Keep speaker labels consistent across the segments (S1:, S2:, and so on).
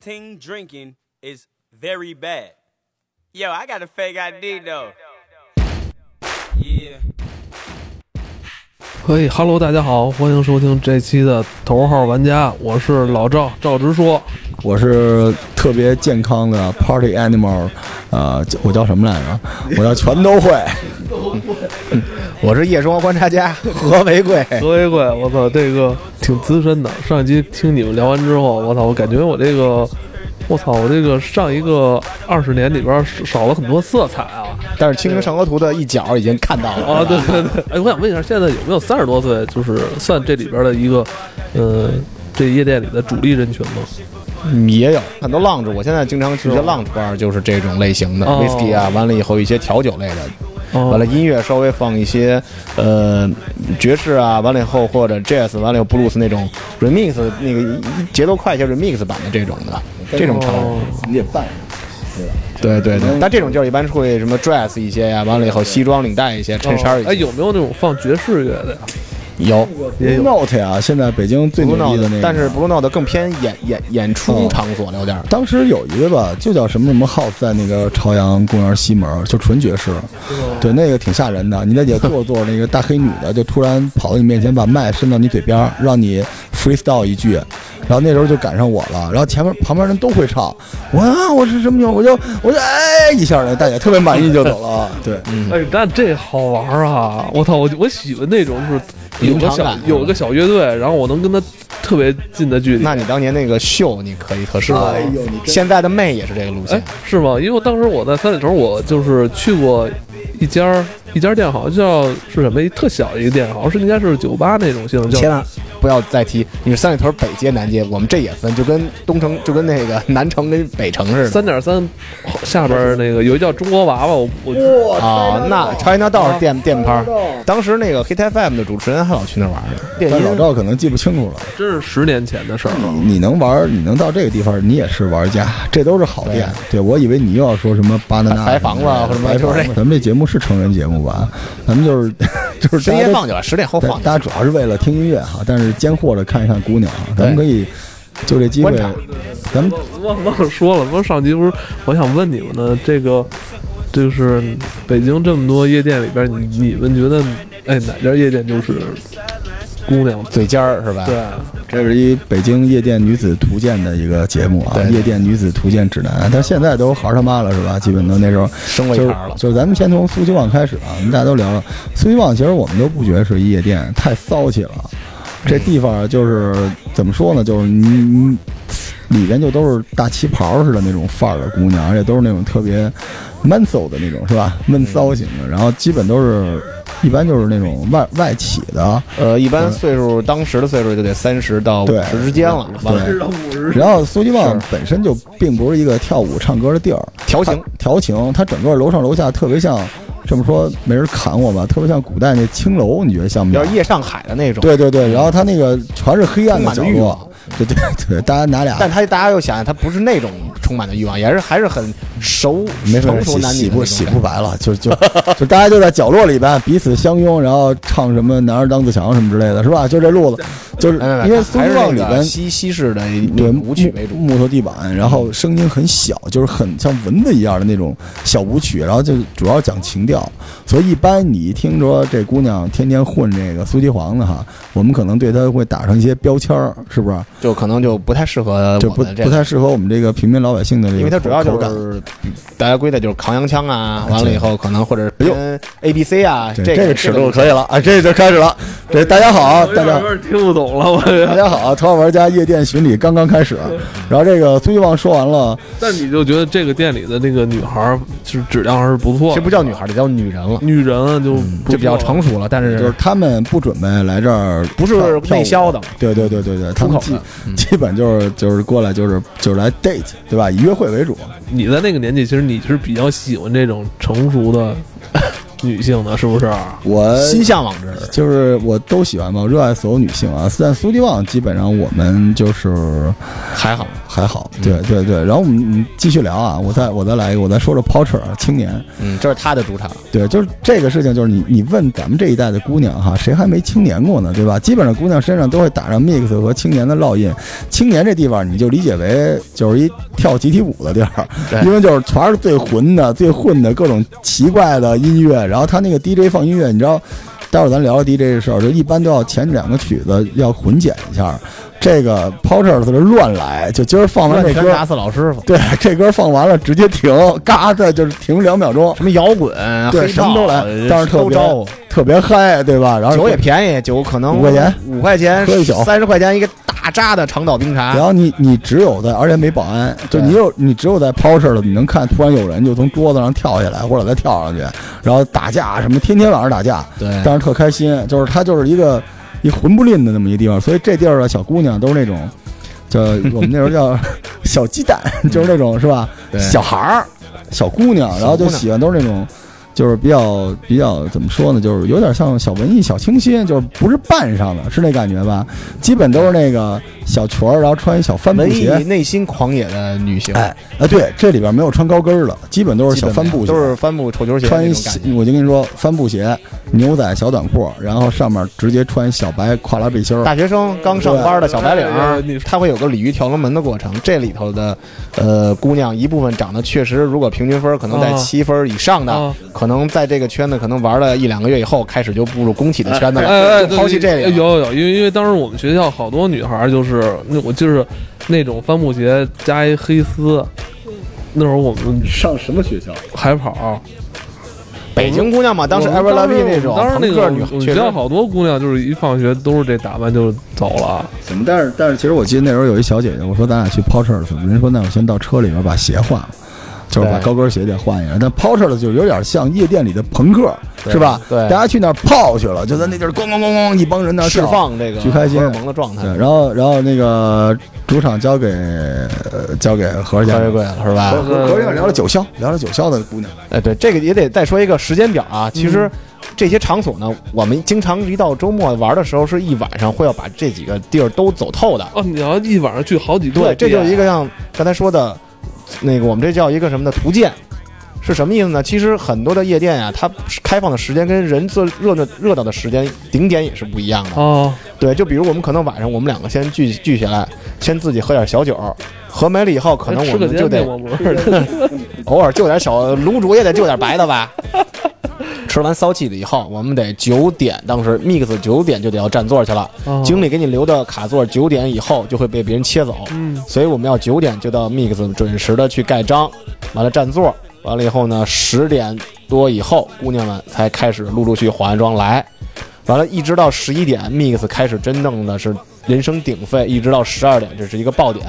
S1: Ting drinking is very bad. Yo, I got a fake ID though. Yeah.
S2: 嘿哈喽，大家好，欢迎收听这期的头号玩家，我是老赵，赵直说。
S3: 我是特别健康的 Party Animal，呃，我叫什么来着？我叫全都会。
S4: 我是夜生活观察家 何为贵。
S2: 何为贵，我操，这个挺资深的。上一集听你们聊完之后，我操，我感觉我这个，我操，我这个上一个二十年里边少了很多色彩啊。
S4: 但是《清明上河图》的一角已经看到了
S2: 啊，对对对。哎，我想问一下，现在有没有三十多岁，就是算这里边的一个，呃，这夜店里的主力人群吗？
S4: 嗯，也有很多 lounge，我现在经常去的 lounge bar 就是这种类型的 whisky 啊，完了以后一些调酒类的，完了音乐稍微放一些呃爵士啊，完了以后或者 jazz，完了有 blues 那种 remix 那个节奏快一些 remix 版的这种的，这种场
S3: 你得办。
S4: 对对对，但这种就是一般会什么 dress 一些呀，完了以后西装领带一些，衬衫。
S2: 哎，有没有那种放爵士乐的呀？
S4: 有
S3: ，Blue Note 呀，现在北京最牛逼的那个，
S4: 但是 Blue Note 更偏演演演出场所了，有点。
S3: 当时有一个吧，就叫什么什么 House，在那个朝阳公园西门，就纯爵士，对，那个挺吓人的。你在底下坐坐，那个大黑女的就突然跑到你面前，把麦伸到你嘴边，让你 freestyle 一句。然后那时候就赶上我了，然后前面旁边人都会唱，我啊我是什么牛，我就我就哎一下，那大姐特别满意就走了。对，
S2: 哎，但这好玩啊！我操，我我喜欢那种就是有个小有个小乐队，然后我能跟他特别近的距离。
S4: 那你当年那个秀你可以特适合。
S3: 哎呦，你
S4: 现在的妹也是这个路线，
S2: 是吗？因为当时我在三里屯，我就是去过一家一家店，好像叫是什么一特小的一个店，好像是应该是酒吧那种性质。
S4: 千万不要再提，你是三里屯北街南街，我们这也分，就跟东城就跟那个南城跟北城似的。
S2: 三点三下边那个有一叫中国娃娃，我
S3: 我
S4: 啊，那 China 道店店牌，当时那个 Hit FM 的主持人还老去那玩
S3: 呢。但老赵可能记不清楚了，
S2: 这是十年前的事儿了。
S3: 你能玩，你能到这个地方，你也是玩家，这都是好店。对我以为你又要说什么巴拿纳
S4: 白房子或者
S3: 白房子，咱们这节目是成人节目吧？咱们就是 就是
S4: 深夜放去吧，十点后放。
S3: 大家主要是为了听音乐哈，但是间或者看一看姑娘啊，咱们可以就这机会，咱们
S2: 忘忘了说了，不是上集不是我想问你们呢，这个就是北京这么多夜店里边，你你们觉得哎哪家夜店就是姑娘
S4: 最尖儿是吧？
S2: 对，
S3: 这是一北京夜店女子图鉴的一个节目啊，夜店女子图鉴指南。但现在都孩他妈了是吧？基本都那时候
S4: 升为
S3: 茬了。就是咱们先从苏希旺开始啊，我们大家都聊了苏希旺，其实我们都不觉得是夜店，太骚气了。这地方就是怎么说呢？就是你你里边就都是大旗袍似的那种范儿的姑娘，而且都是那种特别闷骚的那种，是吧？闷骚型的，然后基本都是一般就是那种外外企的，
S4: 呃，一般岁数当时的岁数就得三十到五十之间了。
S3: 对，然后苏希旺本身就并不是一个跳舞唱歌的地儿，
S4: 调情
S3: 调情，它整个楼上楼下特别像。这么说没人砍我吧？特别像古代那青楼，你觉得像不像？
S4: 夜上海的那种。
S3: 对对对，然后他那个全是黑暗的角落，对对对，大家拿俩。
S4: 但他大家又想，他不是那种充满的欲望，也是还是很熟，
S3: 没
S4: 成熟男女
S3: 洗不洗不白了，就就就大家就在角落里边彼此相拥，然后唱什么“男儿当自强”什么之类的，是吧？就这路子，就是因为苏旺里边
S4: 西西式的
S3: 对
S4: 舞曲为主，
S3: 木头地板，然后声音很小，就是很像蚊子一样的那种小舞曲，然后就主要讲情调，所以一般你一听说这姑娘天天混这个苏七黄的哈，我们可能对她会打上一些标签儿，是不是？
S4: 就可能就不太适合，
S3: 就不不太适合我们这个平民老百姓的这个，
S4: 因为它主要就是大家归的就是扛洋枪啊，完了以后可能或者跟 A B C 啊，这
S3: 个尺度可以了啊，这就开始了。这大家好，大家
S2: 听不懂了，我
S3: 大家好，头号玩家夜店巡礼刚刚开始，然后这个苏希旺说完了，
S2: 但你就觉得这个店里的那个女孩儿就是质量还是不错，
S4: 这不叫女孩儿，这叫女人了，
S2: 女人了就
S4: 就比较成熟了，但是
S3: 就是他们不准备来这儿，
S4: 不是内销的，
S3: 对对对对对，他们基基本就是就是过来就是就是来 date 对吧？以约会为主。
S2: 你在那个年纪，其实你是比较喜欢这种成熟的。女性的，是不是？
S3: 我
S4: 心向往之。
S3: 就是我都喜欢嘛，我热爱所有女性啊。但苏迪旺基本上我们就是
S4: 还好，
S3: 还好，对对对。然后我们继续聊啊，我再我再来一个，我再说说 Porter 青年，
S4: 嗯，这是他的主场。
S3: 对，就是这个事情，就是你你问咱们这一代的姑娘哈，谁还没青年过呢？对吧？基本上姑娘身上都会打上 Mix 和青年的烙印。青年这地方你就理解为就是一跳集体舞的地儿，因为就是全是最混的、最混的各种奇怪的音乐。然后他那个 DJ 放音乐，你知道，待会儿咱聊聊 DJ 的事儿，就一般都要前两个曲子要混剪一下。这个 Porter 是乱来，就今儿放完这歌，
S4: 打死老师傅。
S3: 对，这歌放完了直接停，嘎的就是停两秒钟。
S4: 什么摇滚，
S3: 对，什么都来，但是特别特别嗨，对吧？然后
S4: 酒也便宜，酒可能
S3: 五块钱，
S4: 五块钱
S3: 喝一宿，
S4: 三十块钱一个大扎的长岛冰茶。
S3: 然后你你只有在，而且没保安，就你有你只有在 Porter 了，你能看突然有人就从桌子上跳下来，或者再跳上去，然后打架什么，天天晚上打架，
S4: 对，
S3: 但是特开心，就是他就是一个。一混不吝的那么一地方，所以这地儿的小姑娘都是那种，叫我们那时候叫 小鸡蛋，就是那种是吧？小孩儿、小姑娘，然后就喜欢都是那种。就是比较比较怎么说呢？就是有点像小文艺、小清新，就是不是扮上的，是那感觉吧？基本都是那个小裙儿，然后穿一小帆布鞋。
S4: 内心狂野的女性。
S3: 哎啊，对，这里边没有穿高跟儿的，基本都是小帆布鞋，
S4: 都是帆布臭球鞋。
S3: 穿一我就跟你说，帆布鞋、牛仔小短裤，然后上面直接穿小白跨栏背心儿。
S4: 大学生刚上班的小白领，他会有个鲤鱼跳龙门的过程。这里头的呃姑娘，一部分长得确实，如果平均分可能在七分以上的，可。能在这个圈子可能玩了一两个月以后，开始就步入工体的圈子了。
S2: 哎哎，
S4: 抛弃这
S2: 个有有有，因为因为当时我们学校好多女孩就是那我就是那种帆布鞋加一黑丝。那会儿我们
S3: 上什么学校？
S2: 海跑。
S4: 北京姑娘嘛，当时 Everlove 那种
S2: 当时那
S4: 个女
S2: 学校好多姑娘就是一放学都是这打扮就走了。
S3: 怎么？但是但是其实我记得那时候有一小姐姐，我说咱俩去抛车的时候，人说那我先到车里面把鞋换了。就是把高跟鞋得换一下，但 porter 的就有点像夜店里的朋克，是吧？
S4: 对，
S3: 大家去那儿泡去了，就在那地儿咣咣咣咣，一帮人那
S4: 释放这个
S3: 巨开心
S4: 萌的状态。
S3: 对，然后然后那个主场交给交给何家
S4: 何贵了，是吧？
S3: 何何家聊了九霄，聊了九霄的姑娘。
S4: 哎，对，这个也得再说一个时间表啊。其实这些场所呢，我们经常一到周末玩的时候，是一晚上会要把这几个地儿都走透的。
S2: 哦，你要一晚上去好几个，
S4: 对，这就是一个像刚才说的。那个我们这叫一个什么的图鉴，是什么意思呢？其实很多的夜店啊，它开放的时间跟人最热闹热闹的时间顶点也是不一样的
S2: 哦。
S4: 对，就比如我们可能晚上我们两个先聚聚起来，先自己喝点小酒，喝没了以后，可能我们就得 偶尔就点小卤煮也得就点白的吧。吃完骚气了以后，我们得九点，当时 mix 九点就得要占座去了。经理给你留的卡座，九点以后就会被别人切走。
S2: 嗯，
S4: 所以我们要九点就到 mix 准时的去盖章，完了占座，完了以后呢，十点多以后，姑娘们才开始陆陆续化完妆来，完了，一直到十一点，mix 开始真正的是人声鼎沸，一直到十二点，这是一个爆点。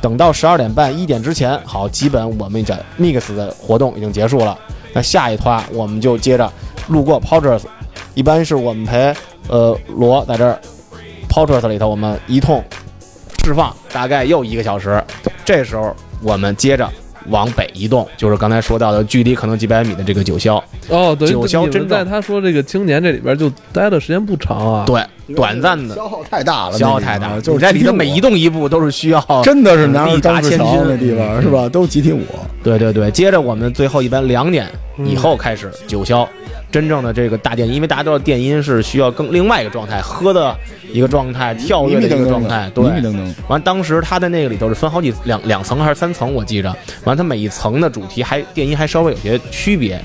S4: 等到十二点半一点之前，好，基本我们讲 mix 的活动已经结束了。那下一团我们就接着路过 Porters，一般是我们陪呃罗在这儿 Porters 里头，我们一通释放，大概又一个小时。这时候我们接着往北移动，就是刚才说到的距离可能几百米的这个九霄。
S2: 哦，对，
S4: 九霄真
S2: 在他说这个青年这里边就待的时间不长啊。
S4: 对，短暂的
S3: 消耗太大了，
S4: 消耗太大了，
S3: 就是
S4: 在里头每移动一步都是需要，
S3: 真的是力达千钧的地方，是吧？都集体舞。
S4: 对对对，接着我们最后一般两点以后开始九霄。真正的这个大电音，因为大家都知道电音是需要更另外一个状态，喝的一个状态，跳跃的一个状态。对，完当时他的那个里头是分好几两两层还是三层，我记着。完他每一层的主题还电音还稍微有些区别，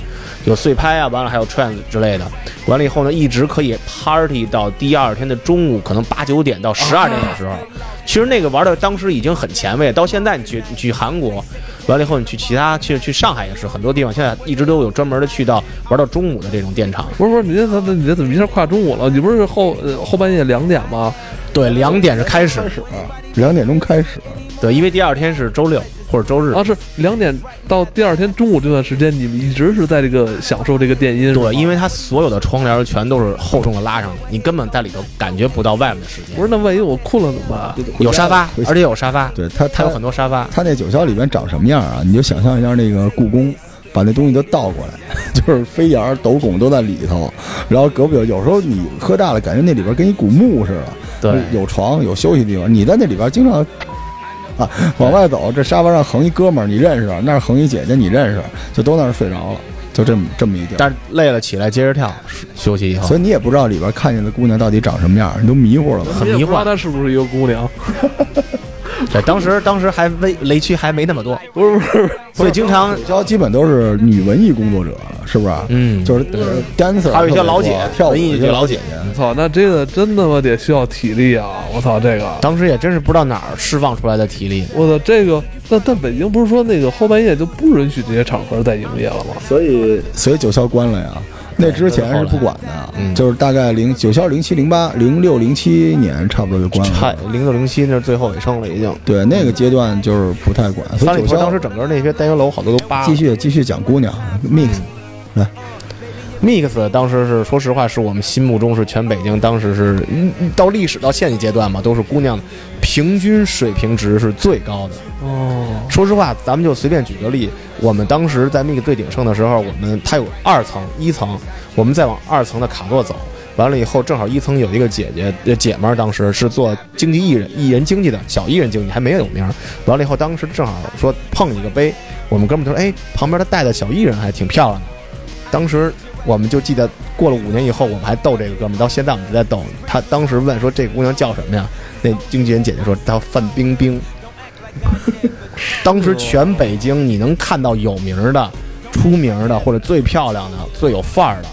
S4: 有碎拍啊，完了还有 trance 之类的。完了以后呢，一直可以 party 到第二天的中午，可能八九点到十二点的时候。其实那个玩的当时已经很前卫，到现在你去你去韩国。完了以后，你去其他，去去上海也是很多地方，现在一直都有专门的去到玩到中午的这种电厂。
S2: 不是不是，你这怎么你这怎么一下跨中午了？你不是后后半夜两点吗？
S4: 对，两点是开始，
S3: 两点钟开始。
S4: 对，因为第二天是周六。或者周日
S2: 啊，是两点到第二天中午这段时间，你们一直是在这个享受这个电音，
S4: 对，因为它所有的窗帘全都是厚重的拉上，你根本在里头感觉不到外面的时间。
S2: 不是，那万一我困了怎么办？
S4: 有沙发，而且有沙发，
S3: 对它
S4: 它有很多沙发。
S3: 它那九霄里面长什么样啊？你就想象一下那个故宫。把那东西都倒过来，就是飞檐、斗拱都在里头。然后隔壁有有时候你喝大了，感觉那里边跟一古墓似的。
S4: 对，
S3: 有床，有休息地方。你在那里边经常啊往外走，这沙发上横一哥们儿，你认识；那儿横一姐姐，你认识，就都那儿睡着了。就这么这么一地儿，
S4: 但是累了起来接着跳，休息以后，
S3: 所以你也不知道里边看见的姑娘到底长什么样，你都迷糊了，
S4: 很迷糊。
S2: 她是不是一个姑娘？
S4: 对，当时当时还微雷区还没那么多，
S2: 不是不是，
S4: 所以经常
S3: 九霄基本都是女文艺工作者，是不是？
S4: 嗯，
S3: 就是 dancer，
S4: 还有一些老姐
S3: 跳舞
S4: 文艺
S3: 些
S4: 老姐姐。
S2: 我操，那这个真他妈得需要体力啊！我操，这个
S4: 当时也真是不知道哪儿释放出来的体力。
S2: 我操，这个那但北京不是说那个后半夜就不允许这些场合再营业了吗？
S3: 所以所以九霄关了呀。那之前是不管的，就是大概零九霄零七零八零六零七年差不多就关了。
S4: 嗨，零六零七那是最后尾声了，已经。
S3: 对，那个阶段就是不太管。
S4: 三里屯当时整个那些单元楼好多都扒。
S3: 继续继续讲姑娘，mix 来
S4: ，mix 当时是说实话是我们心目中是全北京当时是到历史到现阶段嘛，都是姑娘平均水平值是最高的。
S2: 哦，
S4: 说实话，咱们就随便举个例。我们当时在 Mix 最鼎盛的时候，我们它有二层、一层，我们再往二层的卡座走，完了以后正好一层有一个姐姐姐们儿，当时是做经济艺人艺人经济的小艺人经济，还没有名。完了以后，当时正好说碰一个杯，我们哥们就说：“哎，旁边他带的小艺人还挺漂亮的。”当时我们就记得过了五年以后，我们还逗这个哥们，到现在我们在逗他。当时问说：“这姑娘叫什么呀？”那经纪人姐姐说：“她范冰冰。”当时全北京你能看到有名的、出名的或者最漂亮的、最有范儿的，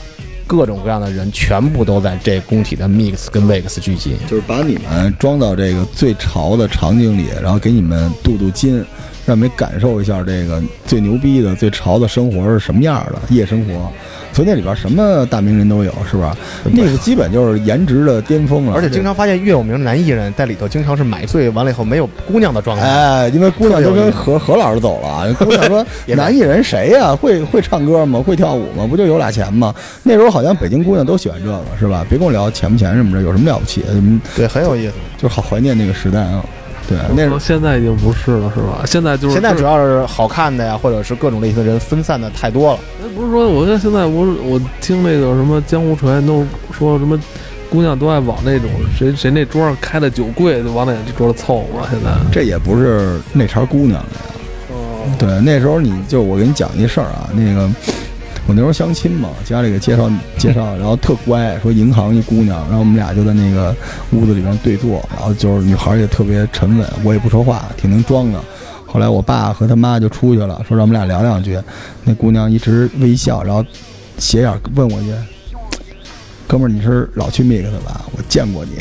S4: 各种各样的人，全部都在这工体的 Mix 跟 Vex 聚集，
S3: 就是把你们装到这个最潮的场景里，然后给你们镀镀金，让你们感受一下这个最牛逼的、最潮的生活是什么样的夜生活。所以那里边什么大名人都有，是吧？那个基本就是颜值的巅峰了。
S4: 而且经常发现越有名的男艺人，在里头经常是买醉完了以后没有姑娘的状态。
S3: 哎，因为姑娘都跟何何老师走了。姑娘说：“男艺人谁呀？会会唱歌吗？会跳舞吗？不就有俩钱吗？”那时候好像北京姑娘都喜欢这个，是吧？别跟我聊钱不钱什么的，有什么了不起？
S4: 对，很有意思，
S3: 就是好怀念那个时代啊。对，那时候
S2: 现在已经不是了，是吧？现在就是
S4: 现在主要是好看的呀，或者是各种类型的人分散的太多了。
S2: 那不是说，我看现在我我听那个什么江湖传言都说什么，姑娘都爱往那种谁谁那桌上开的酒柜就往那桌上凑合。现在
S3: 这也不是那茬姑娘的呀。哦，对，那时候你就我给你讲一事儿啊，那个。我那时候相亲嘛，家里给介绍介绍，然后特乖，说银行一姑娘，然后我们俩就在那个屋子里面对坐，然后就是女孩也特别沉稳，我也不说话，挺能装的。后来我爸和他妈就出去了，说让我们俩聊两句。那姑娘一直微笑，然后斜眼问我一句。哥们儿，你是老去 mix 吧？我见过你，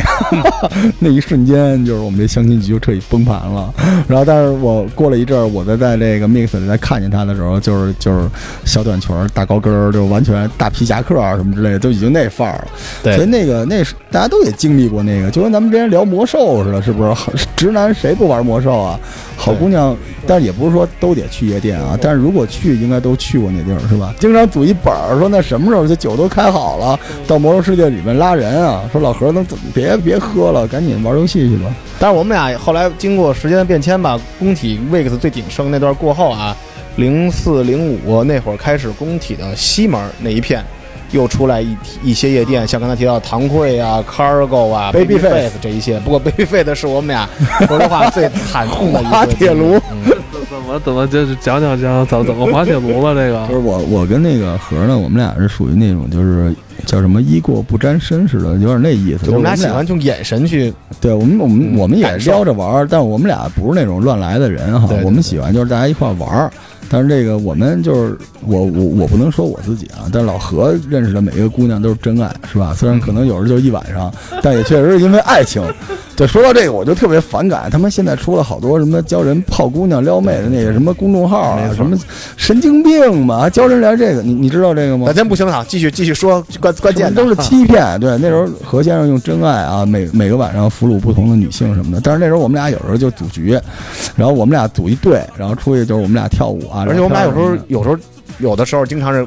S3: 那一瞬间就是我们这相亲局就彻底崩盘了。然后，但是我过了一阵儿，我再在这个 mix 里再看见他的时候，就是就是小短裙、大高跟儿，就完全大皮夹克啊什么之类的，都已经那范儿了。
S4: 对，
S3: 所以那个那是大家都也经历过那个，就跟咱们之前聊魔兽似的，是不是？直男谁不玩魔兽啊？好姑娘，但是也不是说都得去夜店啊。但是如果去，应该都去过那地儿，是吧？经常组一本儿，说那什么时候这酒都开好了，到魔兽世界里面拉人啊。说老何，能别别喝了，赶紧玩游戏去吧。
S4: 但是我们俩后来经过时间的变迁吧，工体 VIX 最鼎盛那段过后啊，零四零五那会儿开始，工体的西门那一片。又出来一一些夜店，像刚才提到唐会啊、Cargo 啊、
S3: Babyface
S4: 这一些。不过 Babyface 是我们俩 说实话最惨痛的一
S3: 滑铁卢。
S2: 怎么怎么就是讲讲讲怎么怎么滑铁卢了？这个
S3: 就是我我跟那个何呢，我们俩是属于那种就是叫什么衣过不沾身似的，有点那意思。
S4: 我们俩喜欢用眼神去，
S3: 对我们我们我们也撩着玩，但我们俩不是那种乱来的人哈。我们喜欢就是大家一块玩。但是这个我们就是我我我不能说我自己啊，但是老何认识的每一个姑娘都是真爱，是吧？虽然可能有时就一晚上，但也确实是因为爱情。对，说到这个我就特别反感，他们现在出了好多什么教人泡姑娘撩妹的那个什么公众号啊，什么神经病嘛，教人聊这个，你你知道这个吗？
S4: 那咱不行了，继续继续说关关键
S3: 都是欺骗。对，那时候何先生用真爱啊，每每个晚上俘虏不同的女性什么的。但是那时候我们俩有时候就组局，然后我们俩组一队，然后出去就是我们俩跳舞啊。
S4: 而且我们俩有时候有时候有的时候经常是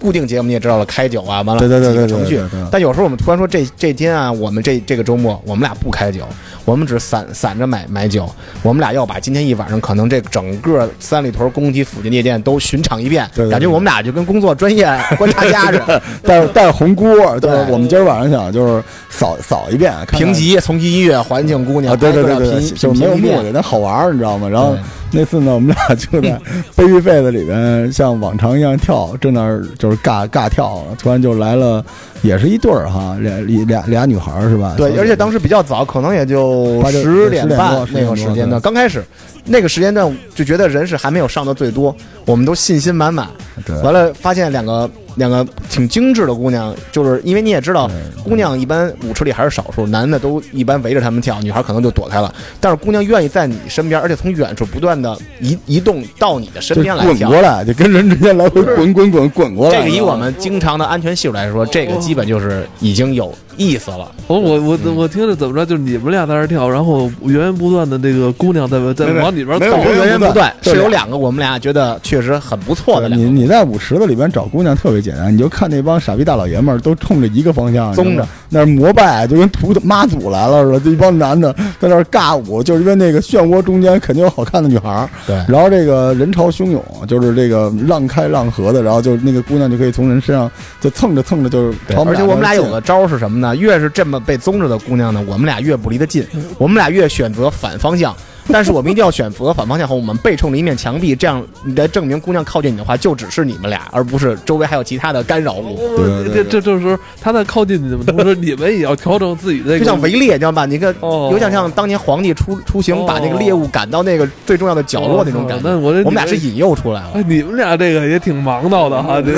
S4: 固定节目你也知道了，开酒啊，完了
S3: 对对对对
S4: 程序。但有时候我们突然说这这天啊，我们这这个周末我们俩不开酒，我们只散散着买买酒，我们俩要把今天一晚上可能这整个三里屯工体附近夜店都巡场一遍，
S3: 对对对
S4: 感觉我们俩就跟工作专业 观察家似的，
S3: 带带红锅，对
S4: 对
S3: 我们今儿晚上想就是扫扫一遍，
S4: 评级从音乐、环境、姑娘，
S3: 啊，对对对就是没有目的，但好玩儿，你知道吗？然后
S4: 对
S3: 那次呢，我们俩就在 baby face 里边像往常一样跳，正那儿就是尬尬跳，突然就来了，也是一对儿哈，俩俩俩女孩儿是吧？
S4: 对，而且当时比较早，可能也就十点半
S3: 10点多
S4: 那个时间段。刚开始那个时间段就觉得人是还没有上的最多，我们都信心满满。
S3: 对
S4: 完了，发现两个两个挺精致的姑娘，就是因为你也知道，姑娘一般舞池里还是少数，男的都一般围着他们跳，女孩可能就躲开了。但是姑娘愿意在你身边，而且从远处不断的移移动到你的身边来跳。
S3: 滚过来，就跟人之间来回滚滚滚滚过来。
S4: 这个以我们经常的安全系数来说，这个基本就是已经有意思了。
S2: 我我我我听着怎么着，就是你们俩在那跳，然后源源不断的那个姑娘在在往里边
S3: 没有
S2: 凑，
S4: 源源不断，是有两个我们俩觉得确实很不错的。
S3: 你你在舞池子里边找姑娘特别简单，你就看那帮傻逼大老爷们儿都冲着一个方向，
S4: 宗着
S3: 那儿膜拜，就跟图妈祖来了似的，这一帮男的在那尬舞，就是因为那个漩涡中间肯定有好看的女孩儿，
S4: 对
S3: 然后这个人潮汹涌，就是这个浪开浪合的，然后就那个姑娘就可以从人身上就蹭着蹭着就是朝
S4: 而且我们俩有
S3: 个
S4: 个招是什么呢？越是这么被宗着的姑娘呢，我们俩越不离得近，我们俩越选择反方向。但是我们一定要选择反方向和，我们背冲着一面墙壁，这样你来证明姑娘靠近你的话，就只是你们俩，而不是周围还有其他的干扰物。
S3: 对对
S2: 这这就是他在靠近你们同时，你们也要调整自己的这个，
S4: 就像围猎，你知道吧？你看，
S2: 哦
S4: 有点像当年皇帝出出行，把那个猎物赶到那个最重要的角落那种感觉。
S2: 哦我这
S4: 我们俩是引诱出来了。
S2: 哎，你们俩这个也挺忙叨的哈，这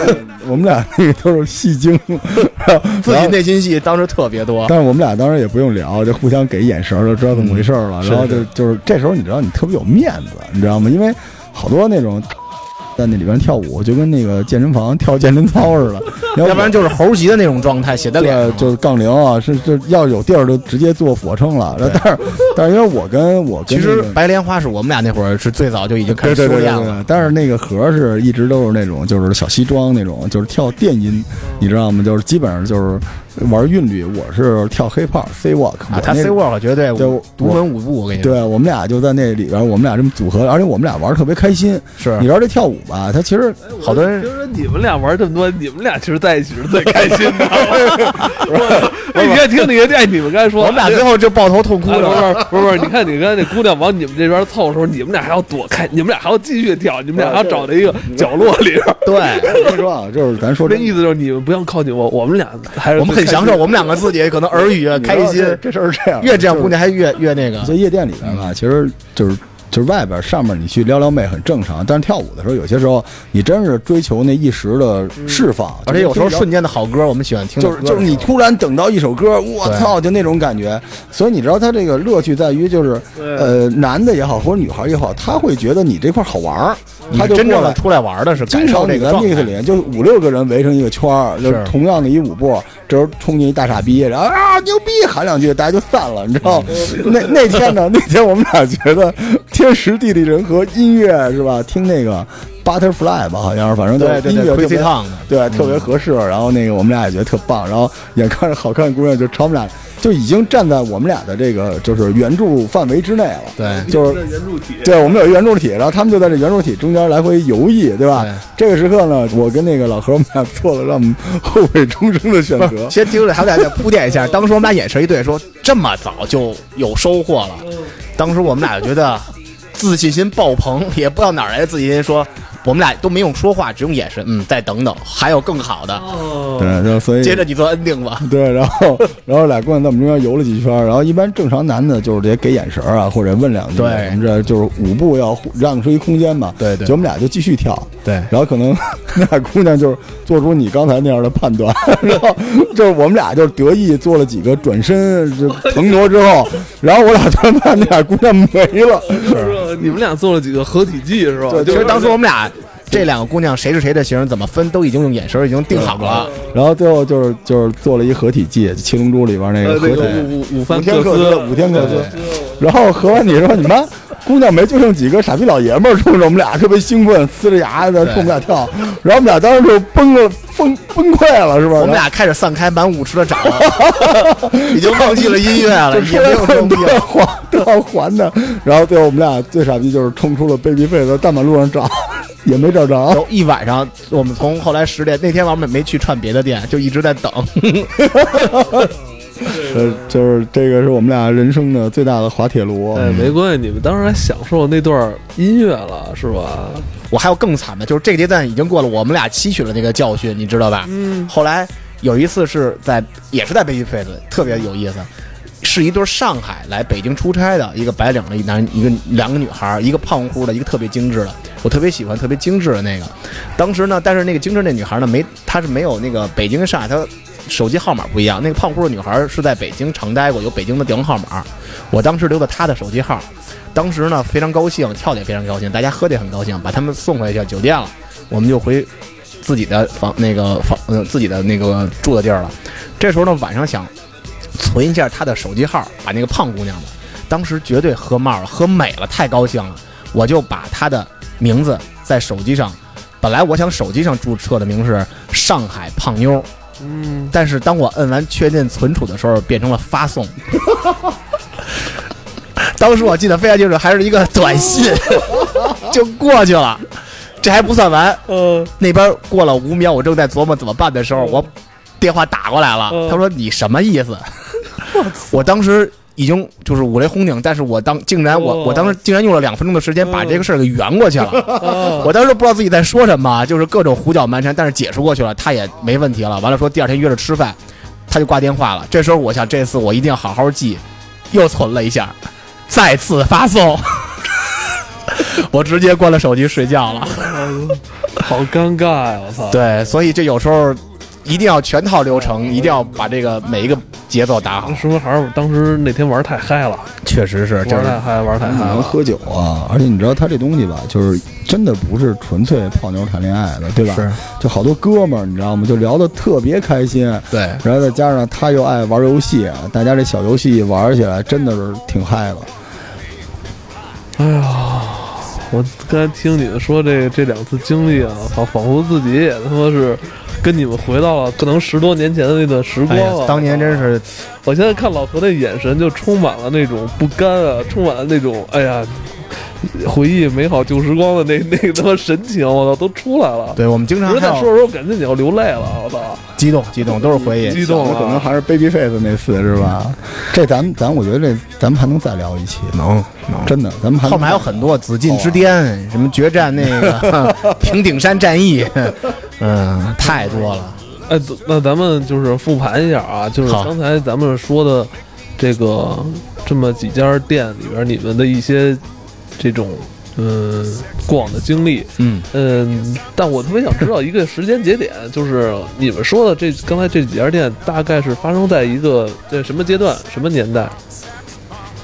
S3: 我们俩那个都是戏精，
S4: 自己内心戏当时特别多。
S3: 但是我们俩当时也不用聊，就互相给眼神儿，就知道怎么回事儿了。然后就就是这时候你知道你特别有面子，你知道吗？因为好多那种在那里边跳舞，就跟那个健身房跳健身操似的，要
S4: 要不然就是猴急的那种状态，写在脸。
S3: 就是杠铃啊，是就要有地儿就直接做俯卧撑了。但是但是因为我跟我跟
S4: 其实白莲花是我们俩那会儿是最早就已经开始修炼
S3: 对对对对
S4: 了。，
S3: 但是那个盒是一直都是那种就是小西装那种，就是跳电音，你知道吗？就是基本上就是玩韵律，我是跳 hip hop C walk，
S4: 啊，他 C work 绝对
S3: 对我
S4: 独门舞步，我跟你说，
S3: 对我们俩就在那里边，我们俩这么组合，而且我们俩玩的特别开心。
S4: 是
S3: 你知道这跳舞吧？他其实
S4: 好多人
S2: 就是你们俩玩这么多，你们俩其实在一起是最开心的。我我你看听那个，哎，你们刚才说，
S4: 我们俩最后就抱头痛哭。
S2: 是不是不是，你看你刚才那姑娘往你们这边凑的时候，你们俩还要躲开，你们俩还要继续跳，你们俩还要找到一个角落里边。
S4: 对，
S3: 我跟你说啊，就是咱说
S2: 这意思就是你们不要靠近我，我们俩还是
S4: 我们很享受，我们两个自己可能耳语啊，开心，
S3: 这这事儿是这样，
S4: 越这样姑娘还越越那个。
S3: 在夜店里边吧，其实就是就是外边上面你去撩撩妹很正常，但是跳舞的时候，有些时候你真是追求那一时的释放，
S4: 而且有时候瞬间的好歌，我们喜欢听。
S3: 就是就是你突然等到一首歌，我操，就那种感觉。所以你知道他这个乐趣在于，就是呃，男的也好或者女孩也好，他会觉得你这块好玩儿，
S4: 你
S3: 他就
S4: 真正的。出来玩的是感受
S3: 经常你在
S4: 这个状
S3: mix
S4: 态。
S3: 里，就五六个人围成一个圈儿，就是同样的一舞步，这时候冲进一大傻逼，然后啊牛逼喊两句，大家就散了，你知道吗？那那天呢，那天我们俩觉得天时地利人和，音乐是吧？听那个 Butterfly 吧，好像是，反正就是
S4: 对
S3: 音乐特别。对，特别合适。然后那个我们俩也觉得特棒，然后眼看着好看的姑娘就朝我们俩就已经站在我们俩的这个就是圆柱范围之内了。
S4: 对
S3: 就是
S2: 圆柱体，
S3: 对，我们有一圆柱体，然后他们就在这圆柱体中间来回游弋，对吧？
S4: 对
S3: 这个时刻呢，我跟那个老何，我们俩做了让我们后悔终生的选择。
S4: 先听着，还得再铺垫一下。当时我们俩眼神一对，说这么早就有收获了。当时我们俩就觉得自信心爆棚，也不知道哪来的自信心，说我们俩都没用说话，只用眼神，嗯，再等等，还有更好的。
S2: 哦，
S3: 对，就所以
S4: 接着你做 ending 吧。
S3: 对，然后然后俩姑娘在我们中间游了几圈，然后一般正常男的就是得给眼神啊，或者问两句。
S4: 对
S3: 我们这就是舞步要让出一空间嘛。
S4: 对对
S3: 就我们俩就继续跳。
S4: 对
S3: 然后可能 那俩姑娘就是做出你刚才那样的判断，然后就是我们俩就是得意做了几个转身就腾挪之后，然后我俩突然发现那俩姑娘没了。
S2: 是你们俩做了几个合体技是吧？
S3: 对
S2: 就是
S4: 其实当时我们俩这两个姑娘谁是谁的型，怎么分都已经用眼神已经定好了。
S3: 然后最后就是就是做了一合体技，《七龙珠》里边那
S2: 个
S3: 个合体。
S2: 五五五番
S3: 五天克
S2: 斯
S3: 斯，五天克斯。然后合完你说你妈姑娘没，就剩几个傻逼老爷们儿冲着我们俩特别兴奋，呲着牙在冲我们俩跳，然后我们俩当时就崩了，崩崩溃了，是吧？
S4: 我们俩开始散开，满舞池的找，已经忘记了音乐了，也没有装逼
S3: 了，还都要还的。然后最后我们俩最傻逼就是冲出了 Babyface，在大马路上找。也没找着，
S4: 一晚上。我们从后来十点那天晚上没去串别的店，就一直在等。
S3: 呃，就是这个是我们俩人生的最大的滑铁卢。
S2: 哎，没关系，你们当时还享受那段音乐了，是吧？
S4: 我还有更惨的，就是这个阶段已经过了，我们俩吸取了那个教训，你知道吧？
S2: 嗯。
S4: 后来有一次是在，也是在 Babyface，特别有意思。是一对上海来北京出差的一个白领的一男一个两个女孩，一个胖乎的，一个特别精致的。我特别喜欢特别精致的那个。当时呢，但是那个精致那女孩呢，没她是没有那个北京上海，她手机号码不一样。那个胖乎的女孩是在北京常待过，有北京的电话号码。我当时留的她的手机号。当时呢非常高兴，跳的也非常高兴，大家喝的也很高兴，把他们送回去酒店了。我们就回自己的房那个房呃自己的那个住的地儿了。这时候呢晚上想。存一下他的手机号，把那个胖姑娘的，当时绝对喝冒了，喝美了，太高兴了，我就把她的名字在手机上，本来我想手机上注册的名是上海胖妞，
S2: 嗯，
S4: 但是当我摁完确认存储的时候，变成了发送，当时我记得非常清楚，还是一个短信，就过去了，这还不算完，
S2: 嗯，
S4: 那边过了五秒，我正在琢磨怎么办的时候，我电话打过来了，他说你什么意思？我当时已经就是五雷轰顶，但是我当竟然我我当时竟然用了两分钟的时间把这个事儿给圆过去了。我当时不知道自己在说什么，就是各种胡搅蛮缠，但是解释过去了，他也没问题了。完了说第二天约着吃饭，他就挂电话了。这时候我想这次我一定要好好记，又存了一下，再次发送，我直接关了手机睡觉了。
S2: 好尴尬呀！我操。
S4: 对，所以这有时候。一定要全套流程，一定要把这个每一个节奏打好。
S2: 说明还是当时那天玩太嗨了，
S4: 确实是玩
S2: 太嗨，玩太嗨。
S3: 能喝酒啊，而且你知道他这东西吧，就是真的不是纯粹泡妞谈恋爱的，对吧？
S4: 是，
S3: 就好多哥们儿，你知道吗？就聊得特别开心。
S4: 对，
S3: 然后再加上他又爱玩游戏，大家这小游戏玩起来真的是挺嗨的。
S2: 哎呀，我刚才听你们说这这两次经历啊，仿仿佛自己也他妈是。跟你们回到了可能十多年前的那段时光了。
S4: 当年真是，
S2: 我现在看老何那眼神就充满了那种不甘啊，充满了那种哎呀，回忆美好旧时光的那 那他妈神情，我操，都出来了。
S4: 对我们经常
S2: 在说说，感觉你要流泪了，我操，
S4: 激动激动，都是回忆，
S2: 激动。
S3: 可能还是 Babyface 那次是吧？这咱们咱我觉得这咱们还能再聊一期，
S4: 能能，
S3: 真的，咱们
S4: 后面还有很多紫禁之巅，什么决战那个 平顶山战役。嗯，太多了。
S2: 哎，那咱们就是复盘一下啊，就是刚才咱们说的这个这么几家店里边，你们的一些这种嗯过往的经历。
S4: 嗯
S2: 嗯，但我特别想知道一个时间节点，就是你们说的这刚才这几家店大概是发生在一个在什么阶段、什么年代？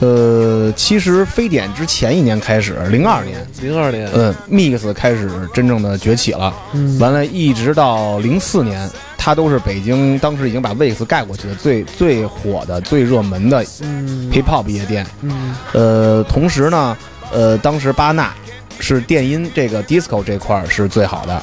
S4: 呃，其实非典之前一年开始，零二年，
S2: 零二年，
S4: 嗯，Mix 开始真正的崛起了，
S2: 嗯，
S4: 完了，一直到零四年，它都是北京当时已经把 Wix 盖过去的最最火的、最热门的 Hip Hop 夜店，
S2: 嗯，
S4: 呃，同时呢，呃，当时巴纳是电音这个 Disco 这块是最好的，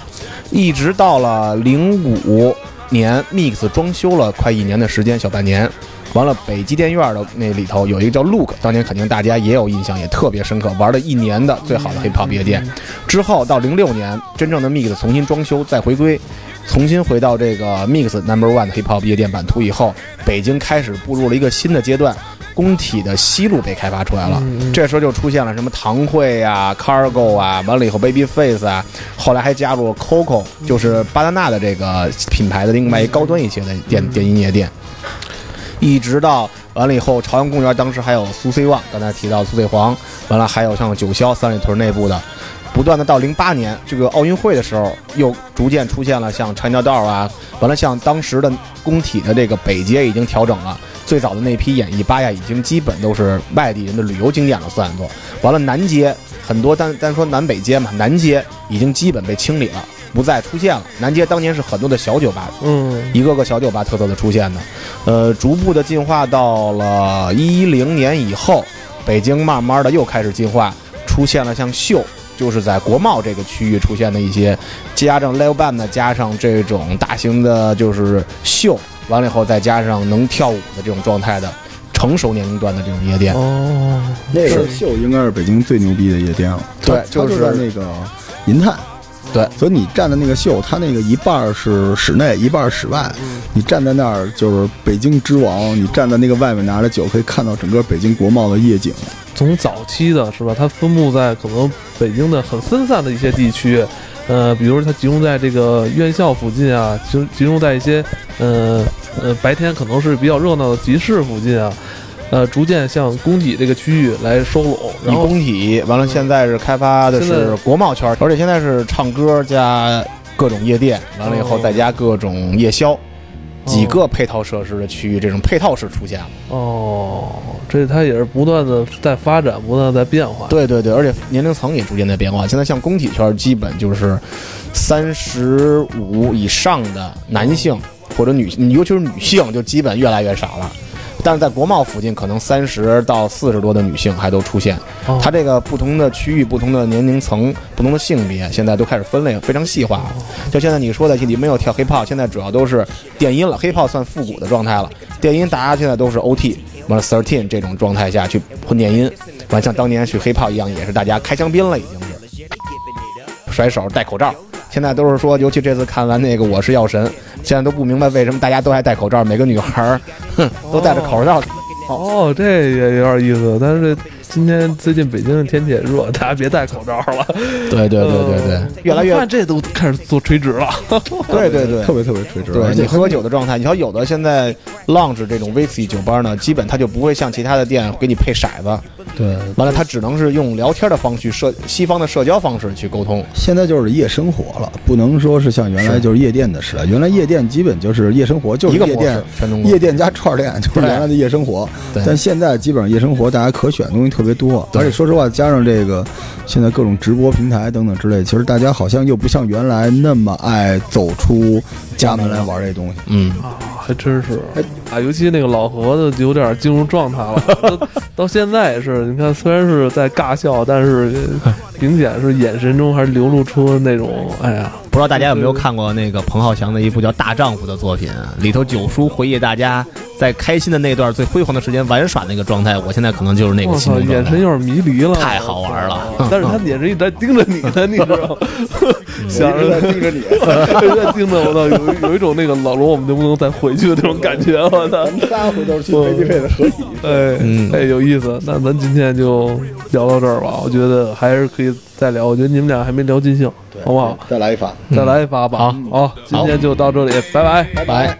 S4: 一直到了零五年，Mix 装修了快一年的时间，小半年。完了，北极电院的那里头有一个叫 Look，当年肯定大家也有印象，也特别深刻，玩了一年的最好的 Hip Hop 夜店。之后到零六年，真正的 Mix 重新装修再回归，重新回到这个 Mix Number One 的 Hip Hop 夜店版图以后，北京开始步入了一个新的阶段，工体的西路被开发出来了。这时候就出现了什么唐会啊、Cargo 啊，完了以后 Babyface 啊，后来还加入了 Coco，就是巴达纳的这个品牌的另外一高端一些的电电音夜店。一直到完了以后，朝阳公园当时还有苏 C 旺，刚才提到苏 C 黄，完了还有像九霄三里屯内部的，不断的到零八年这个奥运会的时候，又逐渐出现了像长条道啊，完了像当时的工体的这个北街已经调整了，最早的那批演艺吧呀，已经基本都是外地人的旅游景点了，算作，完了南街很多单单说南北街嘛，南街已经基本被清理了。不再出现了。南街当年是很多的小酒吧，
S2: 嗯，
S4: 一个个小酒吧特色的出现的，呃，逐步的进化到了一零年以后，北京慢慢的又开始进化，出现了像秀，就是在国贸这个区域出现的一些加上 live band 的，加上这种大型的，就是秀，完了以后再加上能跳舞的这种状态的成熟年龄段的这种夜店。
S2: 哦，
S3: 那个秀应该是北京最牛逼的夜店了。
S4: 对就是
S3: 在那个银泰。
S4: 对，
S3: 所以你站的那个秀，它那个一半儿是室内，一半儿室外。你站在那儿就是北京之王，你站在那个外面拿着酒，可以看到整个北京国贸的夜景。
S2: 从早期的是吧，它分布在可能北京的很分散的一些地区，呃，比如它集中在这个院校附近啊，集集中在一些呃呃白天可能是比较热闹的集市附近啊。呃，逐渐向工体这个区域来收拢，然后
S4: 工体完了，现在是开发的是国贸圈，而且现在是唱歌加各种夜店，完了以后再加各种夜宵，几个配套设施的区域，这种配套式出现了。
S2: 哦，这它也是不断的在发展，不断的在变化。
S4: 对对对，而且年龄层也逐渐在变化。现在像工体圈，基本就是三十五以上的男性或者女，尤其是女性，就基本越来越少了。但是在国贸附近，可能三十到四十多的女性还都出现。它这个不同的区域、不同的年龄层、不同的性别，现在都开始分类非常细化了。就现在你说的，你没有跳 hiphop，现在主要都是电音了。hiphop 算复古的状态了，电音大家现在都是 OT，完了 thirteen 这种状态下去混电音，完像当年去 hiphop 一样，也是大家开香槟了，已经是甩手戴口罩。现在都是说，尤其这次看完那个《我是药神》，现在都不明白为什么大家都还戴口罩，每个女孩儿，哼，都戴着口罩。
S2: 哦，这也有点意思。但是今天最近北京的天气也热，大家别戴口罩了。
S4: 对对对对对，越来越
S2: 看这都开始做垂直了。
S4: 对对对，
S3: 特别特别垂直。
S4: 对你喝酒的状态，你瞧有的现在 lounge 这种 whisky 酒吧呢，基本它就不会像其他的店给你配骰子。
S3: 对，
S4: 完了，他只能是用聊天的方式社西方的社交方式去沟通。
S3: 现在就是夜生活了，不能说是像原来就是夜店的时代。原来夜店基本就是夜生活，就是夜店，夜店加串店，就是原来的夜生活。但现在基本上夜生活，大家可选的东西特别多，而且说实话，加上这个现在各种直播平台等等之类，其实大家好像又不像原来那么爱走出家门来玩这东西。
S4: 嗯
S2: 啊，还真是啊，尤其那个老何的有点进入状态了，到到现在也是。你看，虽然是在尬笑，但是明显是眼神中还是流露出那种，哎呀，
S5: 不知道大家有没有看过那个彭浩翔的一部叫《大丈夫》的作品，里头九叔回忆大家在开心的那段最辉煌的时间玩耍那个状态。我现在可能就是那个心
S2: 情，眼神有点迷离了，
S5: 太好玩了。
S2: 但是他眼神一直在盯着你呢，你知道吗？想着
S3: 在盯着你，
S2: 在盯着我操，有有一种那个老罗，我们能不能再回去的那种感觉？我操，
S3: 仨回头去飞机费的合体，
S2: 哎，哎，有意思。那咱今天就聊到这儿吧，我觉得还是可以再聊。我觉得你们俩还没聊尽兴，好不好？
S3: 再来一发，
S2: 再来一发吧。好，好，今天就到这里，拜拜，
S4: 拜拜。